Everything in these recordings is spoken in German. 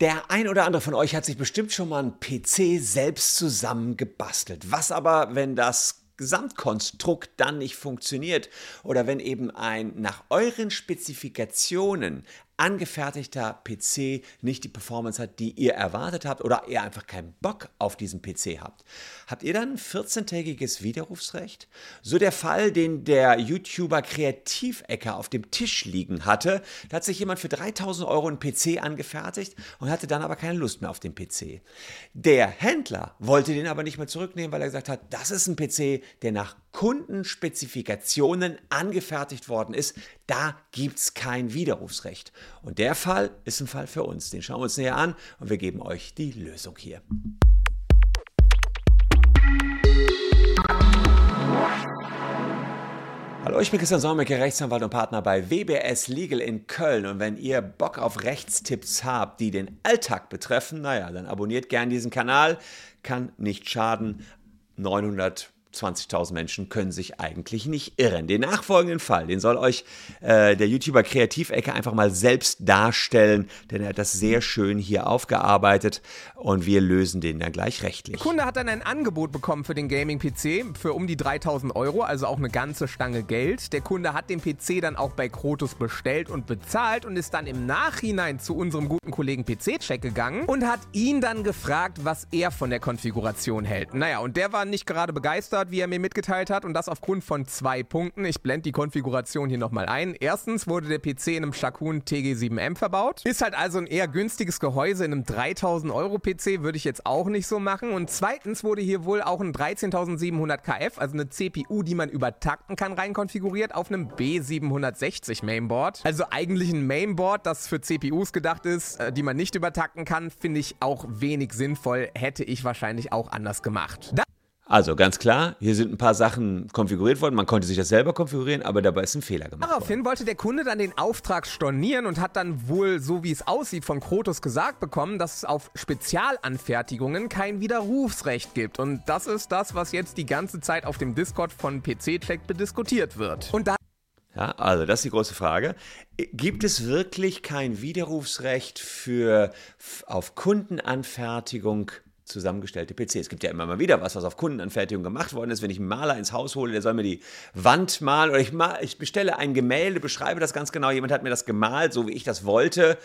Der ein oder andere von euch hat sich bestimmt schon mal einen PC selbst zusammengebastelt. Was aber, wenn das Gesamtkonstrukt dann nicht funktioniert oder wenn eben ein nach euren Spezifikationen angefertigter PC nicht die Performance hat, die ihr erwartet habt oder ihr einfach keinen Bock auf diesen PC habt. Habt ihr dann 14-tägiges Widerrufsrecht? So der Fall, den der YouTuber Kreativecker auf dem Tisch liegen hatte. Da hat sich jemand für 3000 Euro einen PC angefertigt und hatte dann aber keine Lust mehr auf den PC. Der Händler wollte den aber nicht mehr zurücknehmen, weil er gesagt hat, das ist ein PC, der nach Kundenspezifikationen angefertigt worden ist. Da gibt es kein Widerrufsrecht. Und der Fall ist ein Fall für uns. Den schauen wir uns näher an und wir geben euch die Lösung hier. Hallo, ich bin Christian Solmecke, Rechtsanwalt und Partner bei WBS Legal in Köln. Und wenn ihr Bock auf Rechtstipps habt, die den Alltag betreffen, naja, dann abonniert gern diesen Kanal. Kann nicht schaden. 900 20.000 Menschen können sich eigentlich nicht irren. Den nachfolgenden Fall, den soll euch äh, der YouTuber Kreativecke einfach mal selbst darstellen, denn er hat das sehr schön hier aufgearbeitet und wir lösen den dann gleich rechtlich. Der Kunde hat dann ein Angebot bekommen für den Gaming-PC für um die 3.000 Euro, also auch eine ganze Stange Geld. Der Kunde hat den PC dann auch bei Krotus bestellt und bezahlt und ist dann im Nachhinein zu unserem guten Kollegen PC-Check gegangen und hat ihn dann gefragt, was er von der Konfiguration hält. Naja, und der war nicht gerade begeistert hat, wie er mir mitgeteilt hat, und das aufgrund von zwei Punkten. Ich blende die Konfiguration hier nochmal ein. Erstens wurde der PC in einem Shakun TG7M verbaut. Ist halt also ein eher günstiges Gehäuse in einem 3000 Euro PC, würde ich jetzt auch nicht so machen. Und zweitens wurde hier wohl auch ein 13700 KF, also eine CPU, die man übertakten kann, rein konfiguriert auf einem B760 Mainboard. Also eigentlich ein Mainboard, das für CPUs gedacht ist, äh, die man nicht übertakten kann, finde ich auch wenig sinnvoll. Hätte ich wahrscheinlich auch anders gemacht. Da also ganz klar, hier sind ein paar Sachen konfiguriert worden. Man konnte sich das selber konfigurieren, aber dabei ist ein Fehler gemacht Daraufhin worden. wollte der Kunde dann den Auftrag stornieren und hat dann wohl, so wie es aussieht, von Krotos gesagt bekommen, dass es auf Spezialanfertigungen kein Widerrufsrecht gibt. Und das ist das, was jetzt die ganze Zeit auf dem Discord von PC-Check diskutiert wird. Und da ja, also das ist die große Frage. Gibt es wirklich kein Widerrufsrecht für auf Kundenanfertigung zusammengestellte PC. Es gibt ja immer mal wieder was, was auf Kundenanfertigung gemacht worden ist. Wenn ich einen Maler ins Haus hole, der soll mir die Wand malen oder ich, mal, ich bestelle ein Gemälde, beschreibe das ganz genau. Jemand hat mir das gemalt, so wie ich das wollte.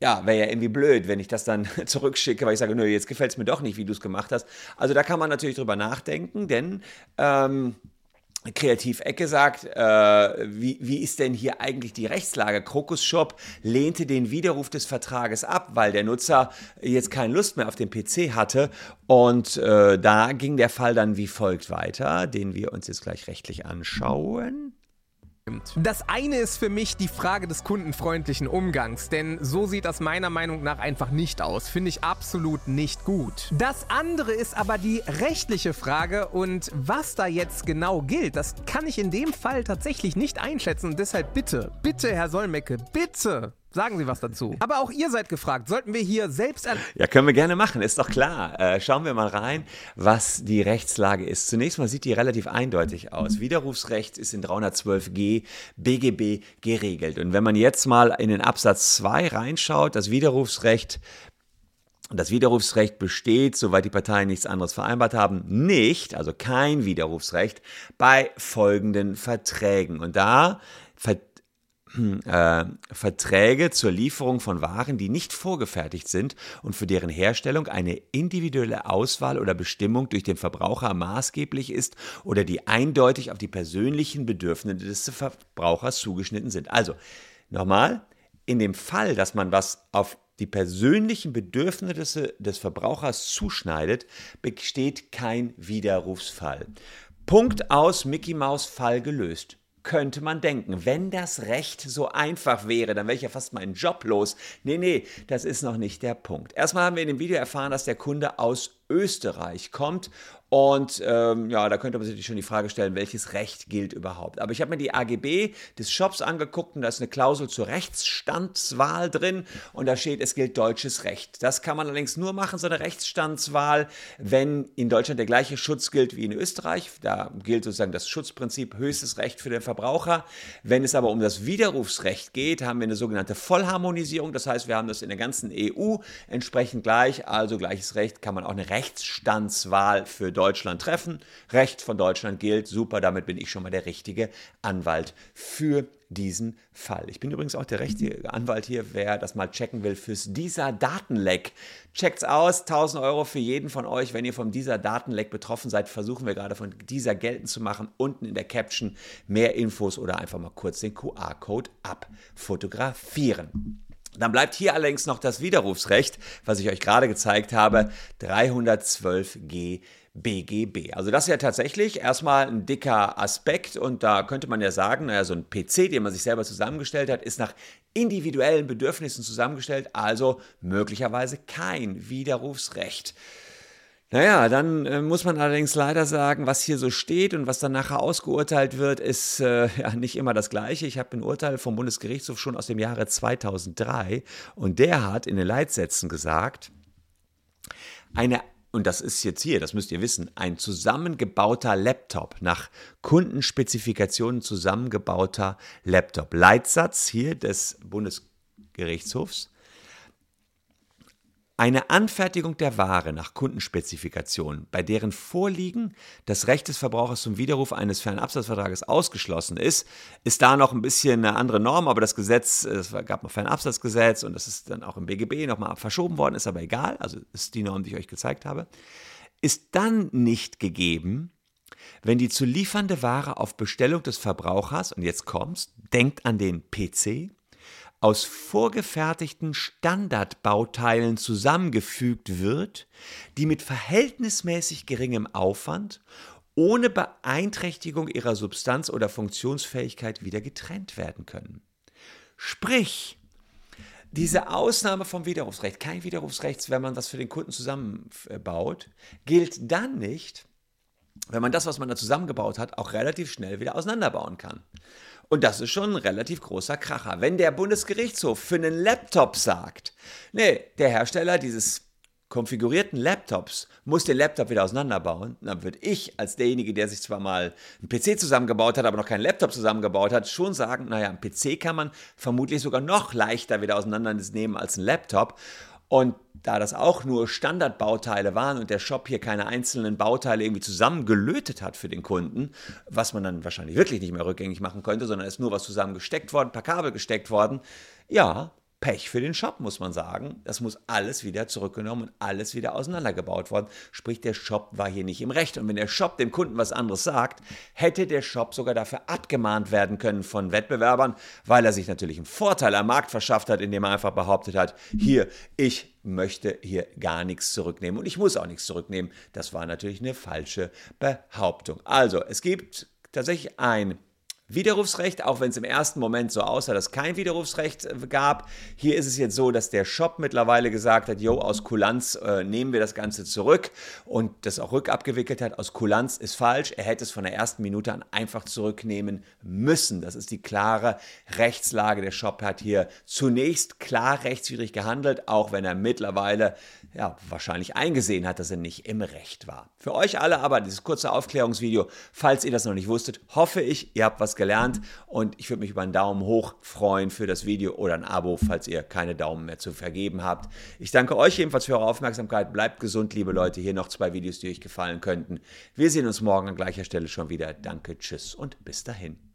Ja, wäre ja irgendwie blöd, wenn ich das dann zurückschicke, weil ich sage, nö, jetzt gefällt es mir doch nicht, wie du es gemacht hast. Also da kann man natürlich drüber nachdenken, denn ähm, Kreativ-Ecke sagt, äh, wie, wie ist denn hier eigentlich die Rechtslage? Krokus Shop lehnte den Widerruf des Vertrages ab, weil der Nutzer jetzt keine Lust mehr auf den PC hatte. Und äh, da ging der Fall dann wie folgt weiter, den wir uns jetzt gleich rechtlich anschauen. Das eine ist für mich die Frage des kundenfreundlichen Umgangs, denn so sieht das meiner Meinung nach einfach nicht aus. Finde ich absolut nicht gut. Das andere ist aber die rechtliche Frage und was da jetzt genau gilt, das kann ich in dem Fall tatsächlich nicht einschätzen und deshalb bitte, bitte, Herr Solmecke, bitte Sagen Sie was dazu. Aber auch ihr seid gefragt. Sollten wir hier selbst. Ja, können wir gerne machen, ist doch klar. Äh, schauen wir mal rein, was die Rechtslage ist. Zunächst mal sieht die relativ eindeutig aus. Widerrufsrecht ist in 312g BGB geregelt. Und wenn man jetzt mal in den Absatz 2 reinschaut, das Widerrufsrecht das Widerrufsrecht besteht, soweit die Parteien nichts anderes vereinbart haben, nicht, also kein Widerrufsrecht, bei folgenden Verträgen. Und da äh, Verträge zur Lieferung von Waren, die nicht vorgefertigt sind und für deren Herstellung eine individuelle Auswahl oder Bestimmung durch den Verbraucher maßgeblich ist oder die eindeutig auf die persönlichen Bedürfnisse des Verbrauchers zugeschnitten sind. Also, nochmal, in dem Fall, dass man was auf die persönlichen Bedürfnisse des Verbrauchers zuschneidet, besteht kein Widerrufsfall. Punkt aus Mickey Maus Fall gelöst könnte man denken. Wenn das Recht so einfach wäre, dann wäre ich ja fast meinen Job los. Nee, nee, das ist noch nicht der Punkt. Erstmal haben wir in dem Video erfahren, dass der Kunde aus Österreich kommt. Und ähm, ja, da könnte man sich schon die Frage stellen, welches Recht gilt überhaupt. Aber ich habe mir die AGB des Shops angeguckt und da ist eine Klausel zur Rechtsstandswahl drin und da steht, es gilt deutsches Recht. Das kann man allerdings nur machen, so eine Rechtsstandswahl, wenn in Deutschland der gleiche Schutz gilt wie in Österreich. Da gilt sozusagen das Schutzprinzip höchstes Recht für den Verbraucher. Wenn es aber um das Widerrufsrecht geht, haben wir eine sogenannte Vollharmonisierung. Das heißt, wir haben das in der ganzen EU entsprechend gleich, also gleiches Recht, kann man auch eine Rechtsstandswahl für Deutschland treffen. Recht von Deutschland gilt. Super, damit bin ich schon mal der richtige Anwalt für diesen Fall. Ich bin übrigens auch der richtige Anwalt hier, wer das mal checken will fürs dieser Datenleck. Checkt's aus, 1000 Euro für jeden von euch. Wenn ihr vom dieser Datenleck betroffen seid, versuchen wir gerade von dieser geltend zu machen. Unten in der Caption mehr Infos oder einfach mal kurz den QR-Code abfotografieren. Dann bleibt hier allerdings noch das Widerrufsrecht, was ich euch gerade gezeigt habe, 312g BGB. Also das ist ja tatsächlich erstmal ein dicker Aspekt und da könnte man ja sagen, naja, so ein PC, den man sich selber zusammengestellt hat, ist nach individuellen Bedürfnissen zusammengestellt, also möglicherweise kein Widerrufsrecht. Naja, dann äh, muss man allerdings leider sagen, was hier so steht und was dann nachher ausgeurteilt wird, ist äh, ja nicht immer das Gleiche. Ich habe ein Urteil vom Bundesgerichtshof schon aus dem Jahre 2003 und der hat in den Leitsätzen gesagt, eine und das ist jetzt hier, das müsst ihr wissen, ein zusammengebauter Laptop, nach Kundenspezifikationen zusammengebauter Laptop. Leitsatz hier des Bundesgerichtshofs. Eine Anfertigung der Ware nach Kundenspezifikationen, bei deren Vorliegen das Recht des Verbrauchers zum Widerruf eines Fernabsatzvertrages ausgeschlossen ist, ist da noch ein bisschen eine andere Norm, aber das Gesetz, es gab noch Fernabsatzgesetz und das ist dann auch im BGB nochmal verschoben worden, ist aber egal, also ist die Norm, die ich euch gezeigt habe, ist dann nicht gegeben, wenn die zu liefernde Ware auf Bestellung des Verbrauchers, und jetzt kommst, denkt an den PC, aus vorgefertigten Standardbauteilen zusammengefügt wird, die mit verhältnismäßig geringem Aufwand ohne Beeinträchtigung ihrer Substanz oder Funktionsfähigkeit wieder getrennt werden können. Sprich, diese Ausnahme vom Widerrufsrecht, kein Widerrufsrecht, wenn man was für den Kunden zusammenbaut, gilt dann nicht, wenn man das, was man da zusammengebaut hat, auch relativ schnell wieder auseinanderbauen kann. Und das ist schon ein relativ großer Kracher. Wenn der Bundesgerichtshof für einen Laptop sagt, nee, der Hersteller dieses konfigurierten Laptops muss den Laptop wieder auseinanderbauen, dann würde ich als derjenige, der sich zwar mal einen PC zusammengebaut hat, aber noch keinen Laptop zusammengebaut hat, schon sagen, naja, einen PC kann man vermutlich sogar noch leichter wieder auseinandernehmen als einen Laptop. Und da das auch nur Standardbauteile waren und der Shop hier keine einzelnen Bauteile irgendwie zusammengelötet hat für den Kunden, was man dann wahrscheinlich wirklich nicht mehr rückgängig machen könnte, sondern ist nur was zusammengesteckt worden, per Kabel gesteckt worden, ja, Pech für den Shop, muss man sagen. Das muss alles wieder zurückgenommen und alles wieder auseinandergebaut worden. Sprich, der Shop war hier nicht im Recht. Und wenn der Shop dem Kunden was anderes sagt, hätte der Shop sogar dafür abgemahnt werden können von Wettbewerbern, weil er sich natürlich einen Vorteil am Markt verschafft hat, indem er einfach behauptet hat, hier, ich möchte hier gar nichts zurücknehmen und ich muss auch nichts zurücknehmen. Das war natürlich eine falsche Behauptung. Also, es gibt tatsächlich ein Widerrufsrecht, auch wenn es im ersten Moment so aussah, dass kein Widerrufsrecht äh, gab. Hier ist es jetzt so, dass der Shop mittlerweile gesagt hat, jo, aus Kulanz äh, nehmen wir das Ganze zurück und das auch rückabgewickelt hat. Aus Kulanz ist falsch. Er hätte es von der ersten Minute an einfach zurücknehmen müssen. Das ist die klare Rechtslage. Der Shop hat hier zunächst klar rechtswidrig gehandelt, auch wenn er mittlerweile ja, wahrscheinlich eingesehen hat, dass er nicht im Recht war. Für euch alle aber dieses kurze Aufklärungsvideo, falls ihr das noch nicht wusstet, hoffe ich, ihr habt was gelernt und ich würde mich über einen Daumen hoch freuen für das Video oder ein Abo, falls ihr keine Daumen mehr zu vergeben habt. Ich danke euch jedenfalls für eure Aufmerksamkeit. Bleibt gesund, liebe Leute. Hier noch zwei Videos, die euch gefallen könnten. Wir sehen uns morgen an gleicher Stelle schon wieder. Danke, tschüss und bis dahin.